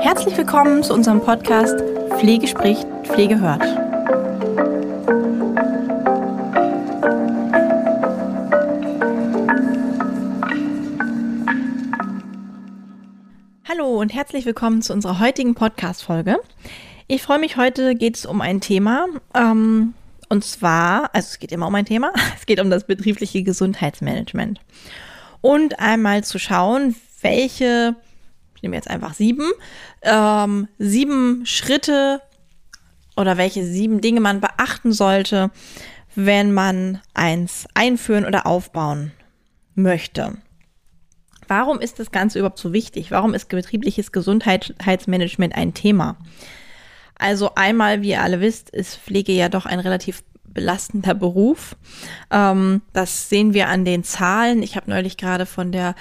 Herzlich willkommen zu unserem Podcast Pflege spricht, Pflege hört. Hallo und herzlich willkommen zu unserer heutigen Podcast-Folge. Ich freue mich, heute geht es um ein Thema, ähm, und zwar, also es geht immer um ein Thema, es geht um das betriebliche Gesundheitsmanagement. Und einmal zu schauen, welche, ich nehme jetzt einfach sieben, ähm, sieben Schritte oder welche sieben Dinge man beachten sollte, wenn man eins einführen oder aufbauen möchte. Warum ist das Ganze überhaupt so wichtig? Warum ist betriebliches Gesundheitsmanagement ein Thema? Also einmal, wie ihr alle wisst, ist Pflege ja doch ein relativ belastender Beruf. Ähm, das sehen wir an den Zahlen. Ich habe neulich gerade von der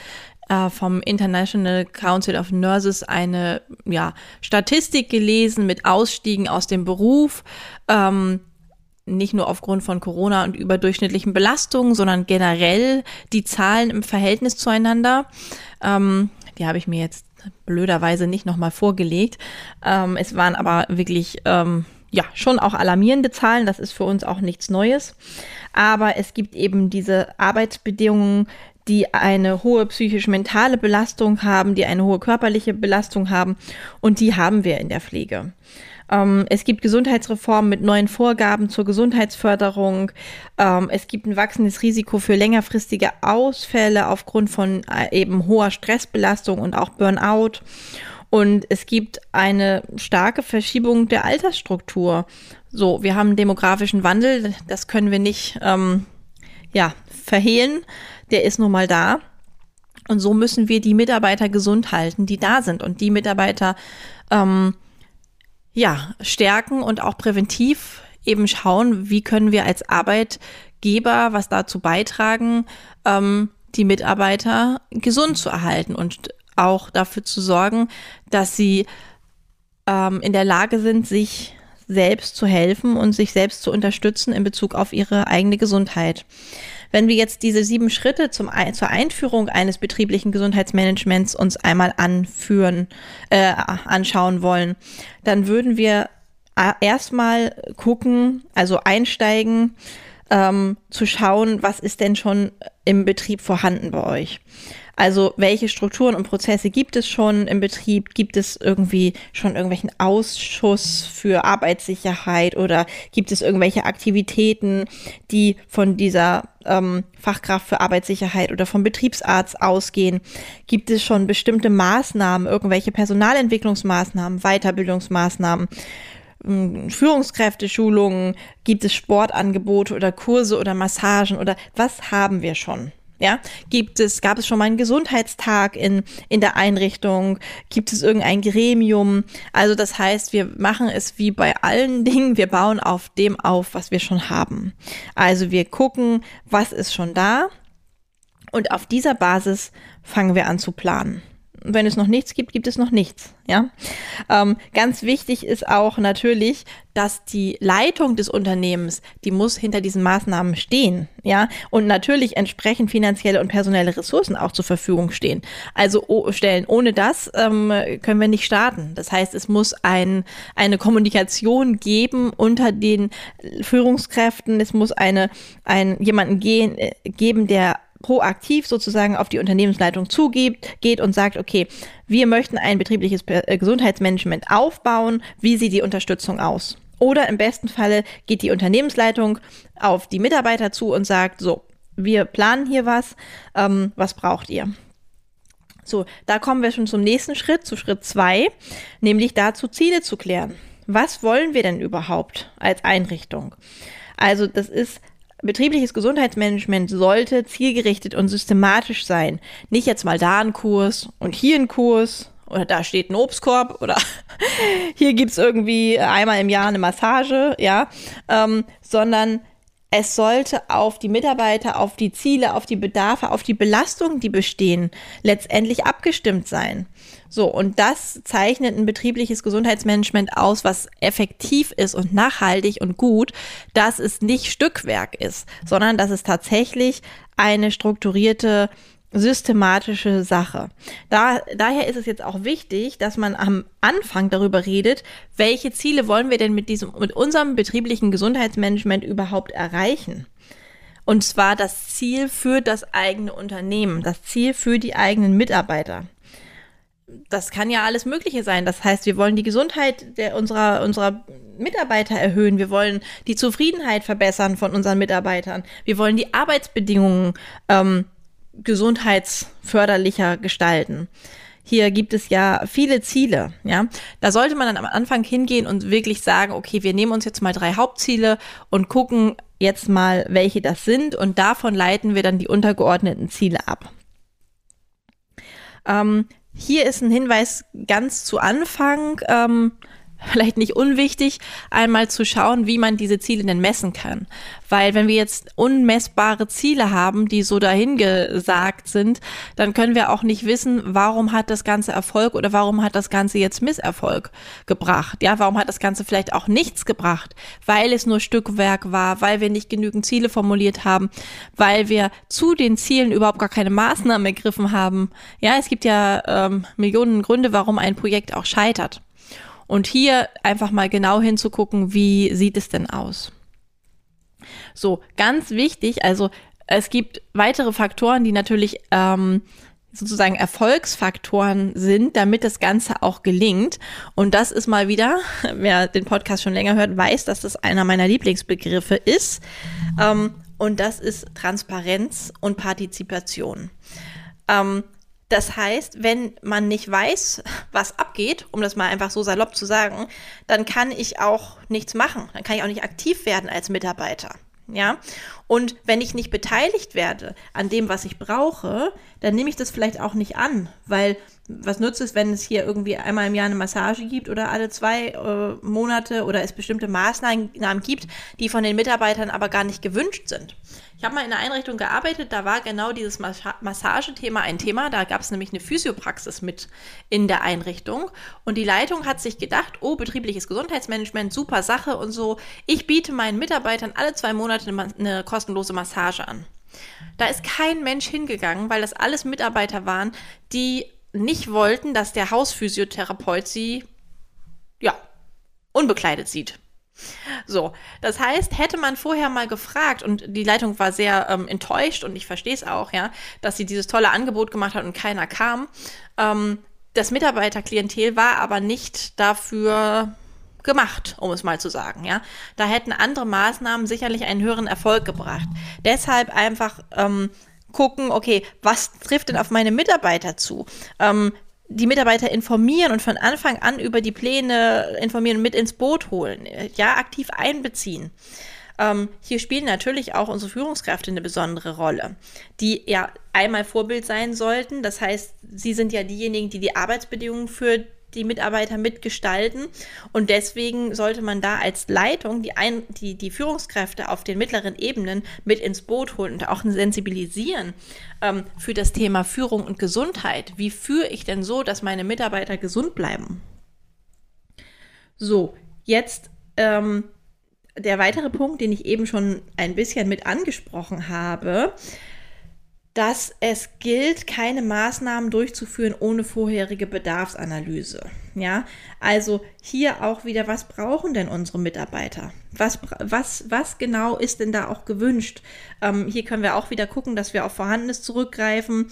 äh, vom International Council of Nurses eine ja, Statistik gelesen mit Ausstiegen aus dem Beruf. Ähm, nicht nur aufgrund von Corona und überdurchschnittlichen Belastungen, sondern generell die Zahlen im Verhältnis zueinander. Ähm, die habe ich mir jetzt blöderweise nicht nochmal vorgelegt. Ähm, es waren aber wirklich, ähm, ja, schon auch alarmierende Zahlen. Das ist für uns auch nichts Neues. Aber es gibt eben diese Arbeitsbedingungen, die eine hohe psychisch-mentale Belastung haben, die eine hohe körperliche Belastung haben. Und die haben wir in der Pflege. Ähm, es gibt Gesundheitsreformen mit neuen Vorgaben zur Gesundheitsförderung. Ähm, es gibt ein wachsendes Risiko für längerfristige Ausfälle aufgrund von äh, eben hoher Stressbelastung und auch Burnout. Und es gibt eine starke Verschiebung der Altersstruktur. So, wir haben demografischen Wandel, das können wir nicht ähm, ja, verhehlen. Der ist nun mal da. Und so müssen wir die Mitarbeiter gesund halten, die da sind und die Mitarbeiter ähm, ja, stärken und auch präventiv eben schauen, wie können wir als Arbeitgeber was dazu beitragen, ähm, die Mitarbeiter gesund zu erhalten und auch dafür zu sorgen, dass sie ähm, in der Lage sind, sich selbst zu helfen und sich selbst zu unterstützen in Bezug auf ihre eigene Gesundheit. Wenn wir jetzt diese sieben Schritte zum, zur Einführung eines betrieblichen Gesundheitsmanagements uns einmal anführen, äh, anschauen wollen, dann würden wir äh, erstmal gucken, also einsteigen, ähm, zu schauen, was ist denn schon im Betrieb vorhanden bei euch. Also welche Strukturen und Prozesse gibt es schon im Betrieb? Gibt es irgendwie schon irgendwelchen Ausschuss für Arbeitssicherheit oder gibt es irgendwelche Aktivitäten, die von dieser ähm, Fachkraft für Arbeitssicherheit oder vom Betriebsarzt ausgehen? Gibt es schon bestimmte Maßnahmen, irgendwelche Personalentwicklungsmaßnahmen, Weiterbildungsmaßnahmen? Führungskräfteschulungen, gibt es Sportangebote oder Kurse oder Massagen oder was haben wir schon? Ja, gibt es, gab es schon mal einen Gesundheitstag in, in der Einrichtung? Gibt es irgendein Gremium? Also das heißt, wir machen es wie bei allen Dingen. Wir bauen auf dem auf, was wir schon haben. Also wir gucken, was ist schon da? Und auf dieser Basis fangen wir an zu planen wenn es noch nichts gibt, gibt es noch nichts. Ja, ähm, ganz wichtig ist auch natürlich, dass die Leitung des Unternehmens, die muss hinter diesen Maßnahmen stehen. Ja, und natürlich entsprechend finanzielle und personelle Ressourcen auch zur Verfügung stehen. Also stellen. Ohne das ähm, können wir nicht starten. Das heißt, es muss ein, eine Kommunikation geben unter den Führungskräften. Es muss eine, ein, jemanden gehen, äh, geben, der proaktiv sozusagen auf die Unternehmensleitung zugeht, geht und sagt, okay, wir möchten ein betriebliches äh, Gesundheitsmanagement aufbauen, wie sieht die Unterstützung aus? Oder im besten Falle geht die Unternehmensleitung auf die Mitarbeiter zu und sagt, so, wir planen hier was, ähm, was braucht ihr? So, da kommen wir schon zum nächsten Schritt, zu Schritt zwei, nämlich dazu Ziele zu klären. Was wollen wir denn überhaupt als Einrichtung? Also das ist Betriebliches Gesundheitsmanagement sollte zielgerichtet und systematisch sein. Nicht jetzt mal da ein Kurs und hier ein Kurs oder da steht ein Obstkorb oder hier gibt's irgendwie einmal im Jahr eine Massage, ja, ähm, sondern es sollte auf die Mitarbeiter, auf die Ziele, auf die Bedarfe, auf die Belastungen, die bestehen, letztendlich abgestimmt sein. So, und das zeichnet ein betriebliches Gesundheitsmanagement aus, was effektiv ist und nachhaltig und gut, dass es nicht Stückwerk ist, sondern dass es tatsächlich eine strukturierte systematische Sache. Da, daher ist es jetzt auch wichtig, dass man am Anfang darüber redet, welche Ziele wollen wir denn mit diesem, mit unserem betrieblichen Gesundheitsmanagement überhaupt erreichen? Und zwar das Ziel für das eigene Unternehmen, das Ziel für die eigenen Mitarbeiter. Das kann ja alles Mögliche sein. Das heißt, wir wollen die Gesundheit der, unserer, unserer Mitarbeiter erhöhen. Wir wollen die Zufriedenheit verbessern von unseren Mitarbeitern. Wir wollen die Arbeitsbedingungen ähm, gesundheitsförderlicher gestalten. Hier gibt es ja viele Ziele, ja. Da sollte man dann am Anfang hingehen und wirklich sagen, okay, wir nehmen uns jetzt mal drei Hauptziele und gucken jetzt mal, welche das sind und davon leiten wir dann die untergeordneten Ziele ab. Ähm, hier ist ein Hinweis ganz zu Anfang. Ähm, vielleicht nicht unwichtig, einmal zu schauen, wie man diese Ziele denn messen kann. Weil wenn wir jetzt unmessbare Ziele haben, die so dahingesagt sind, dann können wir auch nicht wissen, warum hat das Ganze Erfolg oder warum hat das Ganze jetzt Misserfolg gebracht. Ja, warum hat das Ganze vielleicht auch nichts gebracht, weil es nur Stückwerk war, weil wir nicht genügend Ziele formuliert haben, weil wir zu den Zielen überhaupt gar keine Maßnahmen ergriffen haben. Ja, es gibt ja ähm, Millionen Gründe, warum ein Projekt auch scheitert. Und hier einfach mal genau hinzugucken, wie sieht es denn aus. So, ganz wichtig, also es gibt weitere Faktoren, die natürlich ähm, sozusagen Erfolgsfaktoren sind, damit das Ganze auch gelingt. Und das ist mal wieder, wer den Podcast schon länger hört, weiß, dass das einer meiner Lieblingsbegriffe ist. Ähm, und das ist Transparenz und Partizipation. Ähm, das heißt, wenn man nicht weiß, was abgeht, um das mal einfach so salopp zu sagen, dann kann ich auch nichts machen. Dann kann ich auch nicht aktiv werden als Mitarbeiter. Ja. Und wenn ich nicht beteiligt werde an dem, was ich brauche, dann nehme ich das vielleicht auch nicht an, weil was nützt es, wenn es hier irgendwie einmal im Jahr eine Massage gibt oder alle zwei äh, Monate oder es bestimmte Maßnahmen gibt, die von den Mitarbeitern aber gar nicht gewünscht sind. Ich habe mal in einer Einrichtung gearbeitet, da war genau dieses Massagethema ein Thema. Da gab es nämlich eine Physiopraxis mit in der Einrichtung. Und die Leitung hat sich gedacht, oh, betriebliches Gesundheitsmanagement, super Sache und so. Ich biete meinen Mitarbeitern alle zwei Monate eine, eine kostenlose Massage an. Da ist kein Mensch hingegangen, weil das alles Mitarbeiter waren, die nicht wollten, dass der Hausphysiotherapeut sie, ja, unbekleidet sieht. So, das heißt, hätte man vorher mal gefragt und die Leitung war sehr ähm, enttäuscht und ich verstehe es auch, ja, dass sie dieses tolle Angebot gemacht hat und keiner kam. Ähm, das Mitarbeiterklientel war aber nicht dafür gemacht, um es mal zu sagen, ja. Da hätten andere Maßnahmen sicherlich einen höheren Erfolg gebracht. Deshalb einfach ähm, gucken, okay, was trifft denn auf meine Mitarbeiter zu? Ähm, die Mitarbeiter informieren und von Anfang an über die Pläne informieren und mit ins Boot holen, ja, aktiv einbeziehen. Ähm, hier spielen natürlich auch unsere Führungskräfte eine besondere Rolle, die ja einmal Vorbild sein sollten. Das heißt, sie sind ja diejenigen, die die Arbeitsbedingungen für die Mitarbeiter mitgestalten. Und deswegen sollte man da als Leitung die, Ein die, die Führungskräfte auf den mittleren Ebenen mit ins Boot holen und auch sensibilisieren ähm, für das Thema Führung und Gesundheit. Wie führe ich denn so, dass meine Mitarbeiter gesund bleiben? So, jetzt ähm, der weitere Punkt, den ich eben schon ein bisschen mit angesprochen habe dass es gilt, keine Maßnahmen durchzuführen ohne vorherige Bedarfsanalyse. Ja, also hier auch wieder, was brauchen denn unsere Mitarbeiter? Was, was, was genau ist denn da auch gewünscht? Ähm, hier können wir auch wieder gucken, dass wir auf Vorhandenes zurückgreifen.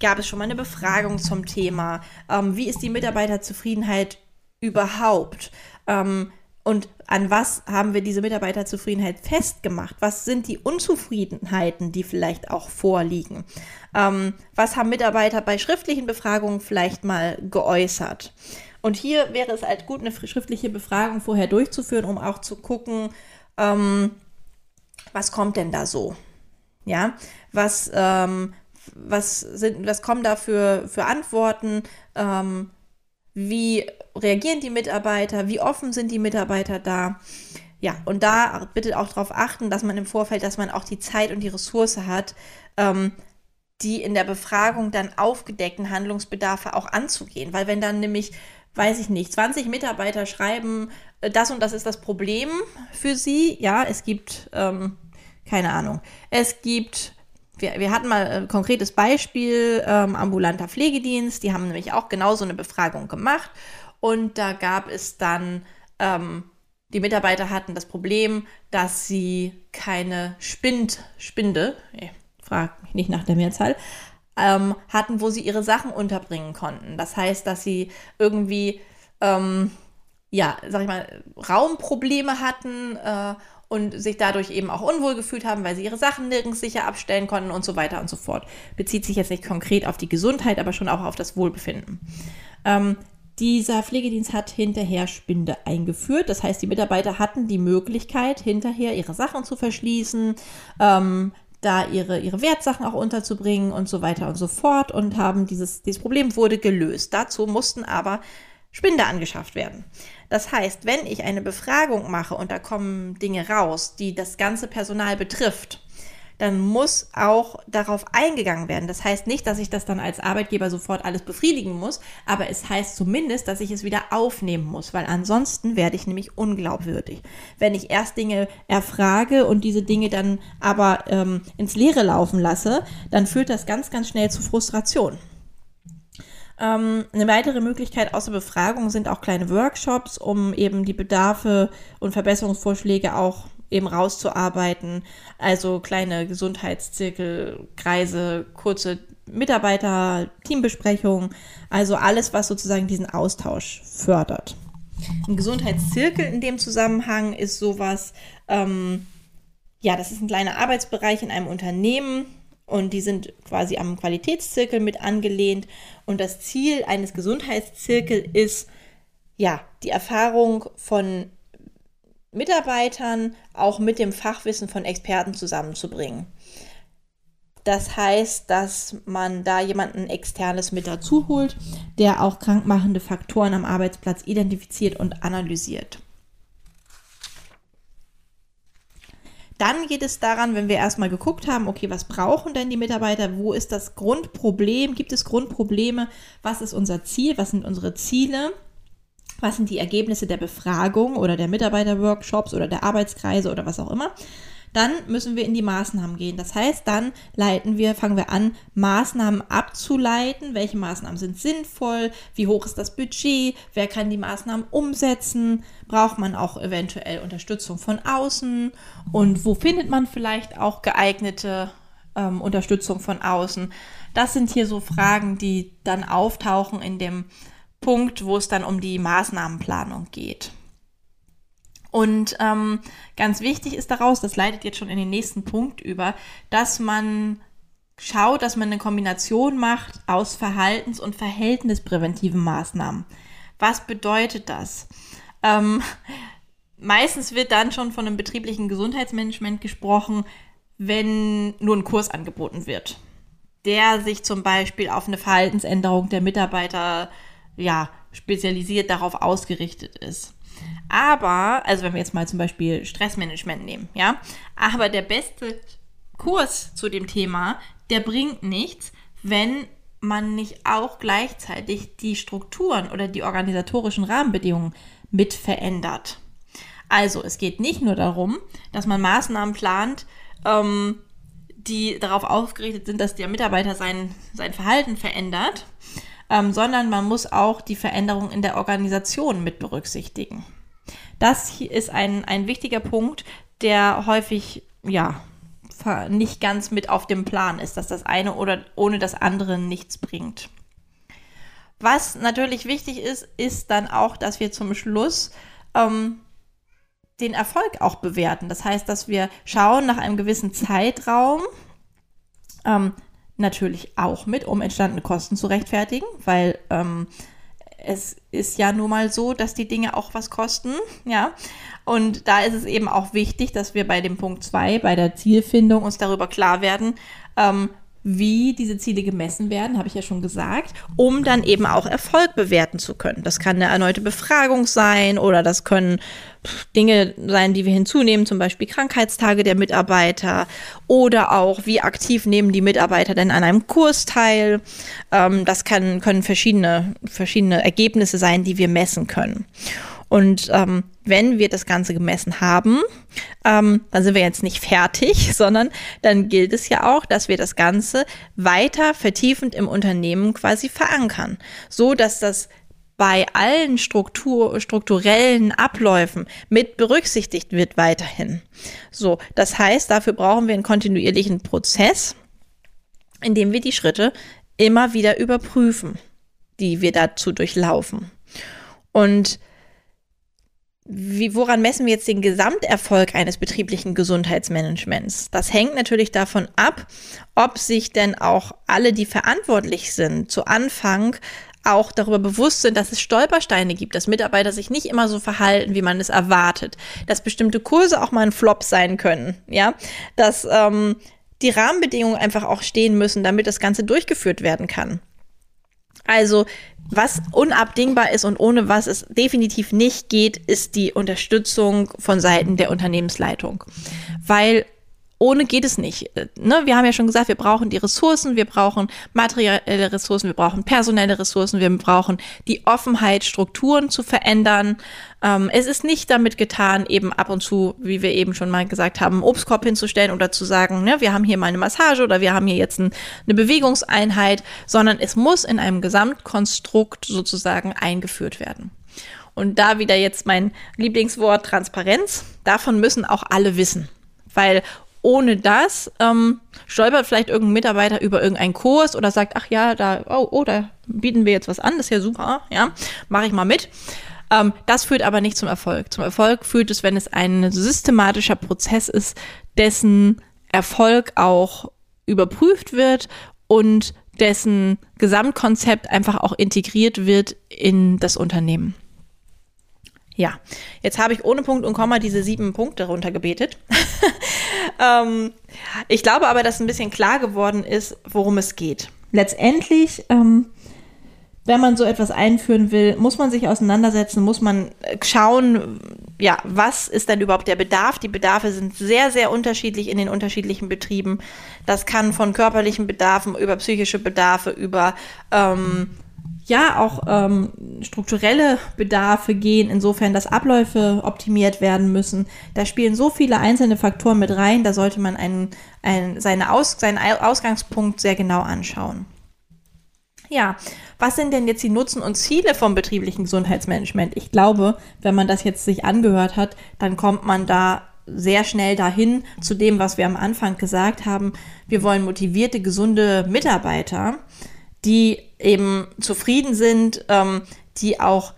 Gab es schon mal eine Befragung zum Thema? Ähm, wie ist die Mitarbeiterzufriedenheit überhaupt? Ähm, und an was haben wir diese Mitarbeiterzufriedenheit festgemacht? Was sind die Unzufriedenheiten, die vielleicht auch vorliegen? Ähm, was haben Mitarbeiter bei schriftlichen Befragungen vielleicht mal geäußert? Und hier wäre es halt gut, eine schriftliche Befragung vorher durchzuführen, um auch zu gucken, ähm, was kommt denn da so? Ja, was, ähm, was, sind, was kommen da für, für Antworten? Ähm, wie reagieren die Mitarbeiter? Wie offen sind die Mitarbeiter da? ja, und da bitte auch darauf achten, dass man im Vorfeld, dass man auch die Zeit und die Ressource hat, ähm, die in der Befragung dann aufgedeckten Handlungsbedarfe auch anzugehen. Weil wenn dann nämlich, weiß ich nicht, 20 Mitarbeiter schreiben, äh, das und das ist das Problem für sie, ja, es gibt, ähm, keine Ahnung, es gibt wir, wir hatten mal ein konkretes Beispiel, ähm, ambulanter Pflegedienst, die haben nämlich auch genau so eine Befragung gemacht und da gab es dann ähm, die Mitarbeiter hatten das Problem, dass sie keine Spind, Spinde, ich frag mich nicht nach der Mehrzahl, ähm, hatten, wo sie ihre Sachen unterbringen konnten. Das heißt, dass sie irgendwie, ähm, ja, sag ich mal, Raumprobleme hatten äh, und sich dadurch eben auch unwohl gefühlt haben, weil sie ihre Sachen nirgends sicher abstellen konnten und so weiter und so fort. Bezieht sich jetzt nicht konkret auf die Gesundheit, aber schon auch auf das Wohlbefinden. Ähm, dieser Pflegedienst hat hinterher Spinde eingeführt. Das heißt, die Mitarbeiter hatten die Möglichkeit, hinterher ihre Sachen zu verschließen, ähm, da ihre, ihre Wertsachen auch unterzubringen und so weiter und so fort und haben dieses, dieses Problem wurde gelöst. Dazu mussten aber Spinde angeschafft werden. Das heißt, wenn ich eine Befragung mache und da kommen Dinge raus, die das ganze Personal betrifft, dann muss auch darauf eingegangen werden. Das heißt nicht, dass ich das dann als Arbeitgeber sofort alles befriedigen muss, aber es heißt zumindest, dass ich es wieder aufnehmen muss, weil ansonsten werde ich nämlich unglaubwürdig. Wenn ich erst Dinge erfrage und diese Dinge dann aber ähm, ins Leere laufen lasse, dann führt das ganz, ganz schnell zu Frustration. Ähm, eine weitere Möglichkeit außer Befragung sind auch kleine Workshops, um eben die Bedarfe und Verbesserungsvorschläge auch eben rauszuarbeiten. Also kleine Gesundheitszirkel, Kreise, kurze Mitarbeiter, Teambesprechungen, also alles, was sozusagen diesen Austausch fördert. Ein Gesundheitszirkel in dem Zusammenhang ist sowas, ähm, ja, das ist ein kleiner Arbeitsbereich in einem Unternehmen und die sind quasi am Qualitätszirkel mit angelehnt. Und das Ziel eines Gesundheitszirkels ist, ja, die Erfahrung von Mitarbeitern auch mit dem Fachwissen von Experten zusammenzubringen. Das heißt, dass man da jemanden externes mit dazu holt, der auch krankmachende Faktoren am Arbeitsplatz identifiziert und analysiert. Dann geht es daran, wenn wir erstmal geguckt haben, okay, was brauchen denn die Mitarbeiter? Wo ist das Grundproblem? Gibt es Grundprobleme? Was ist unser Ziel? Was sind unsere Ziele? was sind die Ergebnisse der Befragung oder der Mitarbeiterworkshops oder der Arbeitskreise oder was auch immer. Dann müssen wir in die Maßnahmen gehen. Das heißt, dann leiten wir, fangen wir an, Maßnahmen abzuleiten. Welche Maßnahmen sind sinnvoll? Wie hoch ist das Budget? Wer kann die Maßnahmen umsetzen? Braucht man auch eventuell Unterstützung von außen? Und wo findet man vielleicht auch geeignete ähm, Unterstützung von außen? Das sind hier so Fragen, die dann auftauchen in dem Punkt, wo es dann um die Maßnahmenplanung geht. Und ähm, ganz wichtig ist daraus, das leitet jetzt schon in den nächsten Punkt über, dass man schaut, dass man eine Kombination macht aus verhaltens- und verhältnispräventiven Maßnahmen. Was bedeutet das? Ähm, meistens wird dann schon von einem betrieblichen Gesundheitsmanagement gesprochen, wenn nur ein Kurs angeboten wird, der sich zum Beispiel auf eine Verhaltensänderung der Mitarbeiter ja, spezialisiert darauf ausgerichtet ist. Aber, also wenn wir jetzt mal zum Beispiel Stressmanagement nehmen, ja, aber der beste Kurs zu dem Thema, der bringt nichts, wenn man nicht auch gleichzeitig die Strukturen oder die organisatorischen Rahmenbedingungen mit verändert. Also es geht nicht nur darum, dass man Maßnahmen plant, ähm, die darauf aufgerichtet sind, dass der Mitarbeiter sein, sein Verhalten verändert, ähm, sondern man muss auch die Veränderung in der Organisation mit berücksichtigen. Das ist ein, ein wichtiger Punkt, der häufig, ja, nicht ganz mit auf dem Plan ist, dass das eine oder ohne das andere nichts bringt. Was natürlich wichtig ist, ist dann auch, dass wir zum Schluss ähm, den Erfolg auch bewerten. Das heißt, dass wir schauen nach einem gewissen Zeitraum, ähm, natürlich auch mit, um entstandene Kosten zu rechtfertigen, weil ähm, es ist ja nun mal so, dass die Dinge auch was kosten, ja. Und da ist es eben auch wichtig, dass wir bei dem Punkt 2, bei der Zielfindung, uns darüber klar werden, ähm, wie diese Ziele gemessen werden, habe ich ja schon gesagt, um dann eben auch Erfolg bewerten zu können. Das kann eine erneute Befragung sein oder das können Dinge sein, die wir hinzunehmen, zum Beispiel Krankheitstage der Mitarbeiter oder auch, wie aktiv nehmen die Mitarbeiter denn an einem Kurs teil. Ähm, das kann, können verschiedene, verschiedene Ergebnisse sein, die wir messen können. Und ähm, wenn wir das Ganze gemessen haben, ähm, dann sind wir jetzt nicht fertig, sondern dann gilt es ja auch, dass wir das Ganze weiter vertiefend im Unternehmen quasi verankern, so dass das bei allen Struktur, strukturellen Abläufen mit berücksichtigt wird weiterhin. So, das heißt, dafür brauchen wir einen kontinuierlichen Prozess, in dem wir die Schritte immer wieder überprüfen, die wir dazu durchlaufen. Und wie, woran messen wir jetzt den Gesamterfolg eines betrieblichen Gesundheitsmanagements? Das hängt natürlich davon ab, ob sich denn auch alle, die verantwortlich sind, zu Anfang auch darüber bewusst sind, dass es Stolpersteine gibt, dass Mitarbeiter sich nicht immer so verhalten, wie man es erwartet, dass bestimmte Kurse auch mal ein Flop sein können, ja, dass ähm, die Rahmenbedingungen einfach auch stehen müssen, damit das Ganze durchgeführt werden kann. Also was unabdingbar ist und ohne was es definitiv nicht geht, ist die Unterstützung von Seiten der Unternehmensleitung. Weil ohne geht es nicht. Ne? Wir haben ja schon gesagt, wir brauchen die Ressourcen, wir brauchen materielle Ressourcen, wir brauchen personelle Ressourcen, wir brauchen die Offenheit, Strukturen zu verändern. Ähm, es ist nicht damit getan, eben ab und zu, wie wir eben schon mal gesagt haben, einen Obstkorb hinzustellen oder zu sagen, ne, wir haben hier mal eine Massage oder wir haben hier jetzt ein, eine Bewegungseinheit, sondern es muss in einem Gesamtkonstrukt sozusagen eingeführt werden. Und da wieder jetzt mein Lieblingswort Transparenz. Davon müssen auch alle wissen. Weil ohne das ähm, stolpert vielleicht irgendein Mitarbeiter über irgendeinen Kurs oder sagt, ach ja, da, oh, oh, da bieten wir jetzt was an, das ist ja super, ja, mache ich mal mit. Ähm, das führt aber nicht zum Erfolg. Zum Erfolg führt es, wenn es ein systematischer Prozess ist, dessen Erfolg auch überprüft wird und dessen Gesamtkonzept einfach auch integriert wird in das Unternehmen. Ja, jetzt habe ich ohne Punkt und Komma diese sieben Punkte runtergebetet. ähm, ich glaube aber, dass ein bisschen klar geworden ist, worum es geht. Letztendlich, ähm, wenn man so etwas einführen will, muss man sich auseinandersetzen, muss man äh, schauen, ja, was ist denn überhaupt der Bedarf? Die Bedarfe sind sehr, sehr unterschiedlich in den unterschiedlichen Betrieben. Das kann von körperlichen Bedarfen über psychische Bedarfe, über ähm, ja auch ähm, strukturelle Bedarfe gehen, insofern, dass Abläufe optimiert werden müssen. Da spielen so viele einzelne Faktoren mit rein, da sollte man einen, einen, seine Aus, seinen Ausgangspunkt sehr genau anschauen. Ja, was sind denn jetzt die Nutzen und Ziele vom betrieblichen Gesundheitsmanagement? Ich glaube, wenn man das jetzt sich angehört hat, dann kommt man da sehr schnell dahin zu dem, was wir am Anfang gesagt haben. Wir wollen motivierte, gesunde Mitarbeiter die eben zufrieden sind, ähm, die auch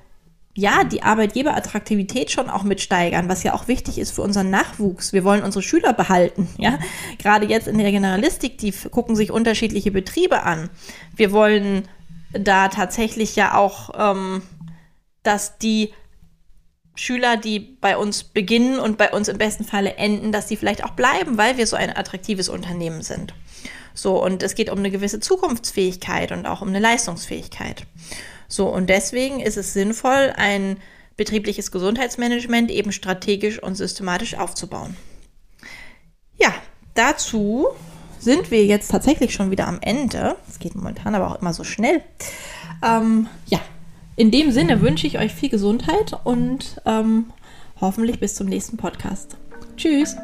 ja, die Arbeitgeberattraktivität schon auch mit steigern, was ja auch wichtig ist für unseren Nachwuchs. Wir wollen unsere Schüler behalten, ja. Gerade jetzt in der Generalistik, die gucken sich unterschiedliche Betriebe an. Wir wollen da tatsächlich ja auch, ähm, dass die Schüler, die bei uns beginnen und bei uns im besten Falle enden, dass die vielleicht auch bleiben, weil wir so ein attraktives Unternehmen sind. So, und es geht um eine gewisse Zukunftsfähigkeit und auch um eine Leistungsfähigkeit. So, und deswegen ist es sinnvoll, ein betriebliches Gesundheitsmanagement eben strategisch und systematisch aufzubauen. Ja, dazu sind wir jetzt tatsächlich schon wieder am Ende. Es geht momentan aber auch immer so schnell. Ähm, ja, in dem Sinne wünsche ich euch viel Gesundheit und ähm, hoffentlich bis zum nächsten Podcast. Tschüss.